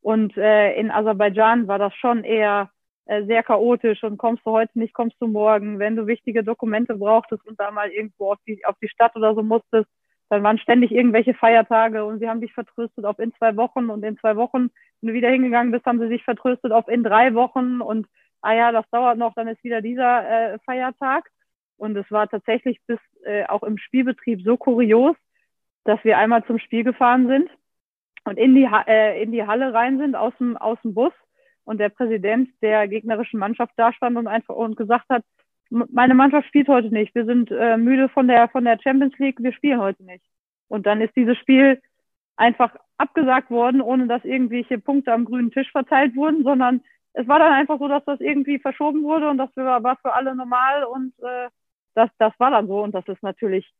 Und äh, in Aserbaidschan war das schon eher äh, sehr chaotisch und kommst du heute nicht, kommst du morgen. Wenn du wichtige Dokumente brauchtest und da mal irgendwo auf die, auf die Stadt oder so musstest, dann waren ständig irgendwelche Feiertage und sie haben dich vertröstet auf in zwei Wochen und in zwei Wochen, wenn du wieder hingegangen bist, haben sie sich vertröstet auf in drei Wochen und ah ja, das dauert noch, dann ist wieder dieser äh, Feiertag. Und es war tatsächlich bis äh, auch im Spielbetrieb so kurios, dass wir einmal zum Spiel gefahren sind und in die, äh, in die Halle rein sind aus dem, aus dem Bus und der Präsident der gegnerischen Mannschaft da stand und einfach und gesagt hat, meine Mannschaft spielt heute nicht. Wir sind äh, müde von der von der Champions League, wir spielen heute nicht. Und dann ist dieses Spiel einfach abgesagt worden, ohne dass irgendwelche Punkte am grünen Tisch verteilt wurden, sondern es war dann einfach so, dass das irgendwie verschoben wurde und das war für alle normal und äh, das, das war dann so und das ist natürlich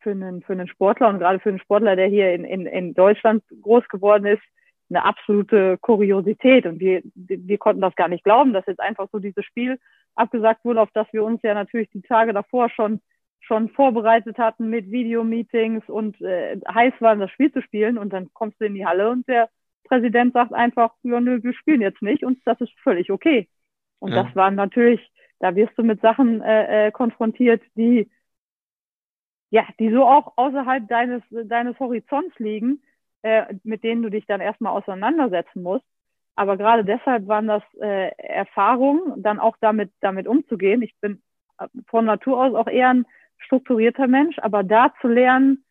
für einen, für einen Sportler und gerade für einen Sportler, der hier in, in, in Deutschland groß geworden ist, eine absolute Kuriosität. Und wir, wir konnten das gar nicht glauben, dass jetzt einfach so dieses Spiel abgesagt wurde, auf das wir uns ja natürlich die Tage davor schon, schon vorbereitet hatten mit Videomeetings und äh, heiß waren, das Spiel zu spielen. Und dann kommst du in die Halle und der Präsident sagt einfach, ja, nö, wir spielen jetzt nicht und das ist völlig okay. Und ja. das waren natürlich da wirst du mit Sachen äh, äh, konfrontiert, die ja, die so auch außerhalb deines deines Horizonts liegen, äh, mit denen du dich dann erstmal auseinandersetzen musst. Aber gerade deshalb waren das äh, Erfahrungen, dann auch damit damit umzugehen. Ich bin von Natur aus auch eher ein strukturierter Mensch, aber da zu lernen,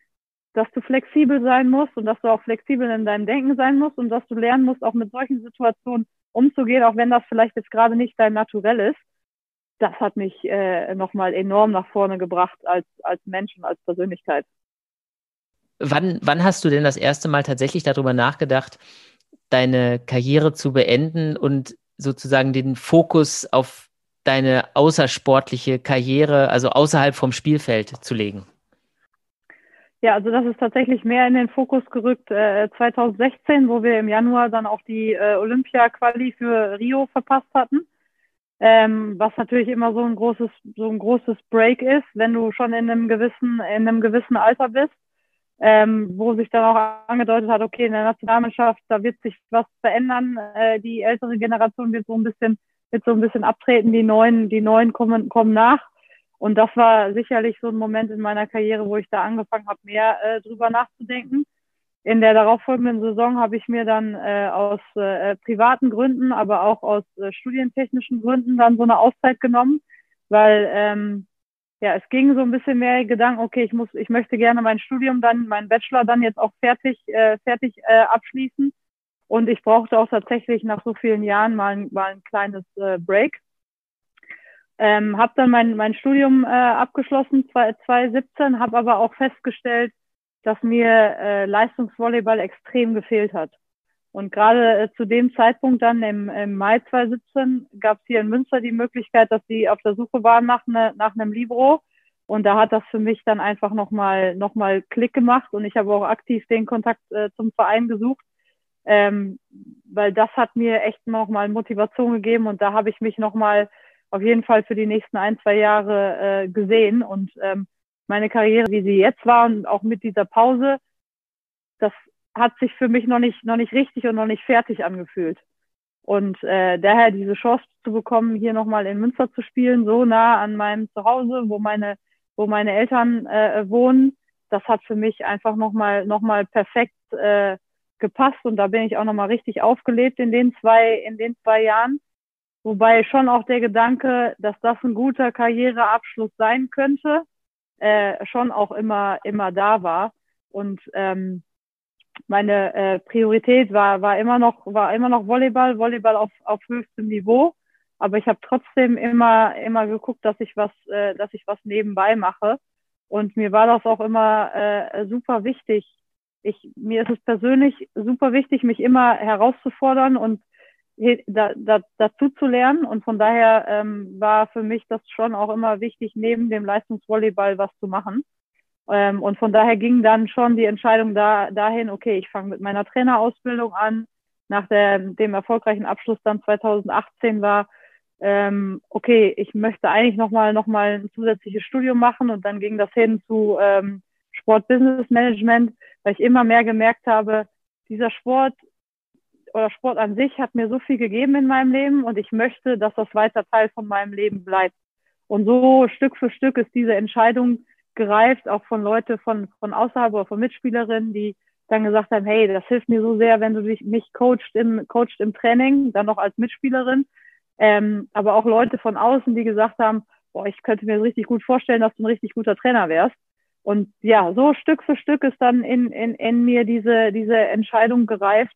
dass du flexibel sein musst und dass du auch flexibel in deinem Denken sein musst und dass du lernen musst, auch mit solchen Situationen umzugehen, auch wenn das vielleicht jetzt gerade nicht dein Naturell ist. Das hat mich äh, nochmal enorm nach vorne gebracht als, als Mensch und als Persönlichkeit. Wann, wann hast du denn das erste Mal tatsächlich darüber nachgedacht, deine Karriere zu beenden und sozusagen den Fokus auf deine außersportliche Karriere, also außerhalb vom Spielfeld zu legen? Ja, also das ist tatsächlich mehr in den Fokus gerückt äh, 2016, wo wir im Januar dann auch die äh, Olympia-Quali für Rio verpasst hatten. Ähm, was natürlich immer so ein großes, so ein großes Break ist, wenn du schon in einem gewissen, in einem gewissen Alter bist, ähm, wo sich dann auch angedeutet hat, okay, in der Nationalmannschaft, da wird sich was verändern, äh, die ältere Generation wird so ein bisschen, wird so ein bisschen abtreten, die neuen, die neuen kommen, kommen nach. Und das war sicherlich so ein Moment in meiner Karriere, wo ich da angefangen habe, mehr äh, drüber nachzudenken. In der darauffolgenden Saison habe ich mir dann äh, aus äh, privaten Gründen, aber auch aus äh, studientechnischen Gründen dann so eine Auszeit genommen, weil ähm, ja, es ging so ein bisschen mehr Gedanken, okay, ich muss, ich möchte gerne mein Studium dann, meinen Bachelor dann jetzt auch fertig, äh, fertig äh, abschließen. Und ich brauchte auch tatsächlich nach so vielen Jahren mal, ein, mal ein kleines äh, Break. Ähm, habe dann mein, mein Studium äh, abgeschlossen, 2017, habe aber auch festgestellt, dass mir äh, Leistungsvolleyball extrem gefehlt hat. Und gerade äh, zu dem Zeitpunkt dann im, im Mai 2017 gab es hier in Münster die Möglichkeit, dass sie auf der Suche waren nach, ne, nach einem Libro. Und da hat das für mich dann einfach nochmal noch mal Klick gemacht und ich habe auch aktiv den Kontakt äh, zum Verein gesucht, ähm, weil das hat mir echt nochmal Motivation gegeben und da habe ich mich nochmal auf jeden Fall für die nächsten ein, zwei Jahre äh, gesehen. Und ähm, meine Karriere, wie sie jetzt war und auch mit dieser Pause, das hat sich für mich noch nicht, noch nicht richtig und noch nicht fertig angefühlt. Und äh, daher diese Chance zu bekommen, hier nochmal in Münster zu spielen, so nah an meinem Zuhause, wo meine, wo meine Eltern äh, wohnen, das hat für mich einfach nochmal noch mal perfekt äh, gepasst und da bin ich auch nochmal richtig aufgelebt in den zwei, in den zwei Jahren. Wobei schon auch der Gedanke, dass das ein guter Karriereabschluss sein könnte, äh, schon auch immer, immer da war. Und ähm, meine äh, Priorität war, war immer noch, war immer noch Volleyball, Volleyball auf, auf höchstem Niveau. Aber ich habe trotzdem immer, immer geguckt, dass ich was, äh, dass ich was nebenbei mache. Und mir war das auch immer äh, super wichtig. Ich, mir ist es persönlich super wichtig, mich immer herauszufordern und da, da, dazu zu lernen. Und von daher ähm, war für mich das schon auch immer wichtig, neben dem Leistungsvolleyball was zu machen. Ähm, und von daher ging dann schon die Entscheidung da, dahin, okay, ich fange mit meiner Trainerausbildung an. Nach der, dem erfolgreichen Abschluss dann 2018 war, ähm, okay, ich möchte eigentlich nochmal noch mal ein zusätzliches Studium machen und dann ging das hin zu ähm, Sport Business Management, weil ich immer mehr gemerkt habe, dieser Sport oder Sport an sich hat mir so viel gegeben in meinem Leben und ich möchte, dass das weiter Teil von meinem Leben bleibt. Und so Stück für Stück ist diese Entscheidung gereift, auch von Leute von, von außerhalb oder von Mitspielerinnen, die dann gesagt haben, hey, das hilft mir so sehr, wenn du dich, mich coacht im, coacht im Training, dann noch als Mitspielerin. Ähm, aber auch Leute von außen, die gesagt haben, boah, ich könnte mir richtig gut vorstellen, dass du ein richtig guter Trainer wärst. Und ja, so Stück für Stück ist dann in, in, in mir diese, diese Entscheidung gereift,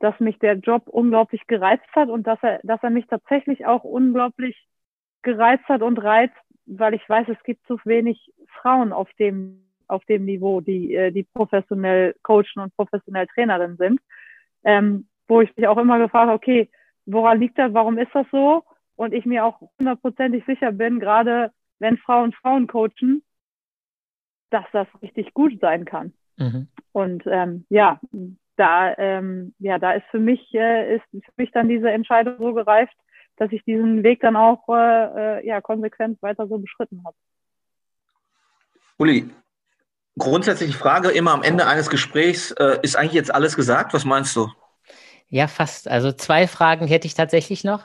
dass mich der Job unglaublich gereizt hat und dass er, dass er mich tatsächlich auch unglaublich gereizt hat und reizt, weil ich weiß, es gibt zu wenig Frauen auf dem, auf dem Niveau, die, äh, die professionell coachen und professionell Trainerin sind. Ähm, wo ich mich auch immer gefragt habe, okay, woran liegt das, warum ist das so? Und ich mir auch hundertprozentig sicher bin, gerade wenn Frauen Frauen coachen, dass das richtig gut sein kann. Mhm. Und ähm, ja, da, ähm, ja, da ist für mich, äh, ist für mich dann diese Entscheidung so gereift, dass ich diesen Weg dann auch äh, äh, ja, konsequent weiter so beschritten habe. Uli, grundsätzliche Frage immer am Ende eines Gesprächs, äh, ist eigentlich jetzt alles gesagt? Was meinst du? Ja, fast. Also zwei Fragen hätte ich tatsächlich noch.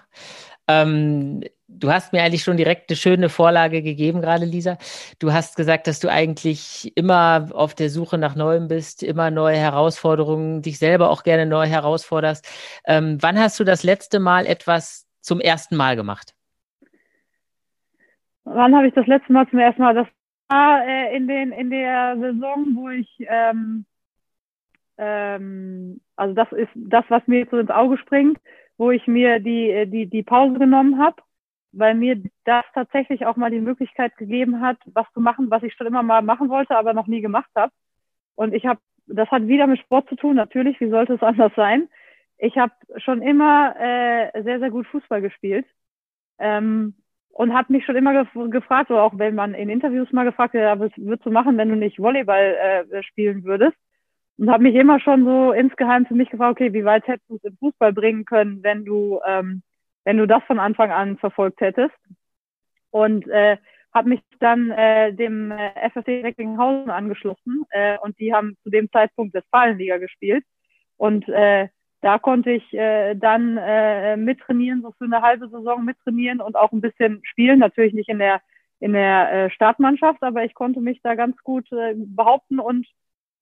Ähm, du hast mir eigentlich schon direkt eine schöne Vorlage gegeben, gerade Lisa. Du hast gesagt, dass du eigentlich immer auf der Suche nach Neuem bist, immer neue Herausforderungen, dich selber auch gerne neu herausforderst. Ähm, wann hast du das letzte Mal etwas zum ersten Mal gemacht? Wann habe ich das letzte Mal zum ersten Mal? Das war äh, in, den, in der Saison, wo ich, ähm, ähm, also das ist das, was mir so ins Auge springt, wo ich mir die, die, die Pause genommen habe, weil mir das tatsächlich auch mal die Möglichkeit gegeben hat, was zu machen, was ich schon immer mal machen wollte, aber noch nie gemacht habe. Und ich habe, das hat wieder mit Sport zu tun, natürlich, wie sollte es anders sein? Ich habe schon immer äh, sehr, sehr gut Fußball gespielt. Ähm, und habe mich schon immer gef gefragt, oder auch wenn man in Interviews mal gefragt hat, was würdest du machen, wenn du nicht Volleyball äh, spielen würdest? Und habe mich immer schon so insgeheim für mich gefragt, okay, wie weit hättest du es im Fußball bringen können, wenn du, ähm, wenn du das von Anfang an verfolgt hättest? Und äh, habe mich dann äh, dem äh, FSC Recklinghausen angeschlossen äh, und die haben zu dem Zeitpunkt Westfalenliga gespielt. Und äh, da konnte ich äh, dann äh, mittrainieren, so für eine halbe Saison mittrainieren und auch ein bisschen spielen. Natürlich nicht in der in der äh, Startmannschaft, aber ich konnte mich da ganz gut äh, behaupten und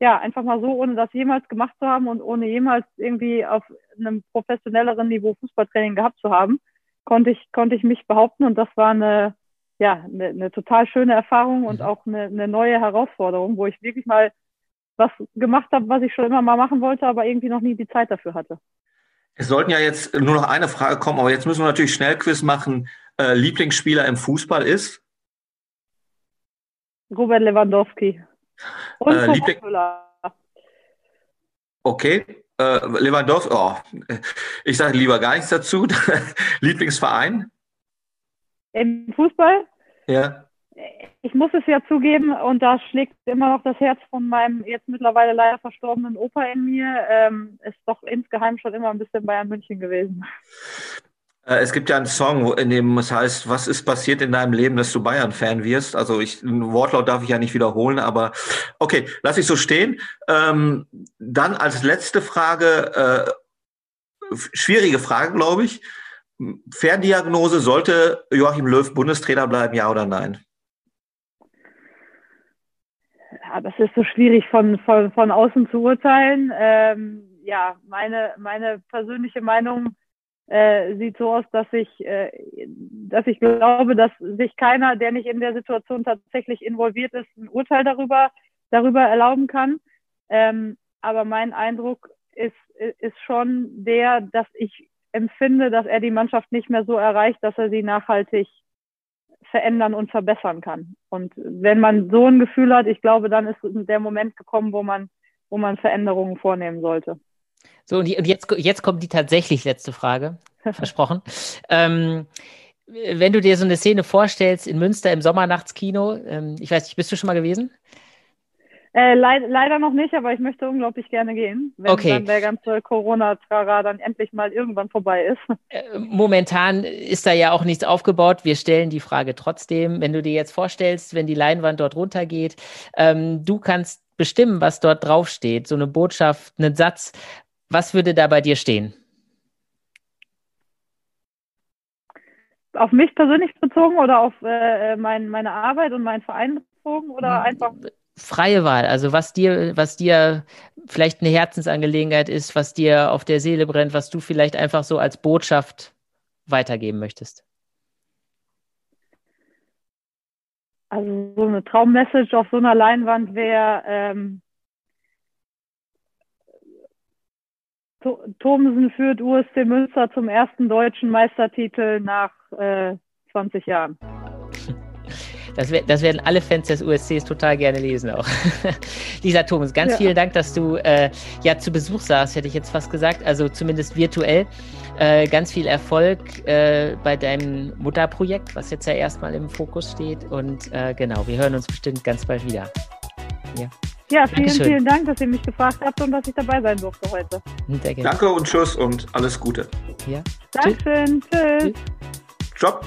ja, einfach mal so, ohne das jemals gemacht zu haben und ohne jemals irgendwie auf einem professionelleren Niveau Fußballtraining gehabt zu haben, konnte ich, konnte ich mich behaupten und das war eine, ja, eine, eine total schöne Erfahrung und mhm. auch eine, eine neue Herausforderung, wo ich wirklich mal was gemacht habe, was ich schon immer mal machen wollte, aber irgendwie noch nie die Zeit dafür hatte. Es sollten ja jetzt nur noch eine Frage kommen, aber jetzt müssen wir natürlich Schnellquiz machen. Äh, Lieblingsspieler im Fußball ist? Robert Lewandowski. Und äh, Liebling Okay. Äh, Lewandowski, oh, ich sage lieber gar nichts dazu. Lieblingsverein? Im Fußball? Ja ich muss es ja zugeben, und da schlägt immer noch das Herz von meinem jetzt mittlerweile leider verstorbenen Opa in mir, ähm, ist doch insgeheim schon immer ein bisschen Bayern München gewesen. Äh, es gibt ja einen Song, in dem es heißt, was ist passiert in deinem Leben, dass du Bayern-Fan wirst? Also ich, ein Wortlaut darf ich ja nicht wiederholen, aber okay, lass ich so stehen. Ähm, dann als letzte Frage, äh, schwierige Frage, glaube ich. Ferndiagnose, sollte Joachim Löw Bundestrainer bleiben, ja oder nein? ja, das ist so schwierig von, von, von außen zu urteilen. Ähm, ja, meine, meine persönliche Meinung äh, sieht so aus, dass ich, äh, dass ich glaube, dass sich keiner, der nicht in der Situation tatsächlich involviert ist, ein Urteil darüber, darüber erlauben kann. Ähm, aber mein Eindruck ist, ist schon der, dass ich empfinde, dass er die Mannschaft nicht mehr so erreicht, dass er sie nachhaltig verändern und verbessern kann. Und wenn man so ein Gefühl hat, ich glaube, dann ist der Moment gekommen, wo man, wo man Veränderungen vornehmen sollte. So, und jetzt, jetzt kommt die tatsächlich letzte Frage, versprochen. Ähm, wenn du dir so eine Szene vorstellst in Münster im Sommernachtskino, ähm, ich weiß nicht, bist du schon mal gewesen? Äh, leid, leider noch nicht, aber ich möchte unglaublich gerne gehen, wenn okay. dann der ganze Corona-Trara dann endlich mal irgendwann vorbei ist. Äh, momentan ist da ja auch nichts aufgebaut. Wir stellen die Frage trotzdem. Wenn du dir jetzt vorstellst, wenn die Leinwand dort runtergeht, ähm, du kannst bestimmen, was dort draufsteht, so eine Botschaft, einen Satz. Was würde da bei dir stehen? Auf mich persönlich bezogen oder auf äh, mein, meine Arbeit und meinen Verein bezogen oder hm, einfach freie Wahl, also was dir, was dir vielleicht eine Herzensangelegenheit ist, was dir auf der Seele brennt, was du vielleicht einfach so als Botschaft weitergeben möchtest. Also so eine Traummessage auf so einer Leinwand wäre, ähm, Thomsen führt USC Münster zum ersten deutschen Meistertitel nach äh, 20 Jahren. Das, das, werden alle Fans des USCs total gerne lesen auch. Lisa Thomas, ganz ja. vielen Dank, dass du äh, ja zu Besuch saßt, hätte ich jetzt fast gesagt, also zumindest virtuell. Äh, ganz viel Erfolg äh, bei deinem Mutterprojekt, was jetzt ja erstmal im Fokus steht. Und äh, genau, wir hören uns bestimmt ganz bald wieder. Ja. Ja, vielen, Dankeschön. vielen Dank, dass ihr mich gefragt habt und dass ich dabei sein durfte heute. Danke und tschüss und alles Gute. Ja. Dankeschön. Tschüss. Tschüss. Ciao.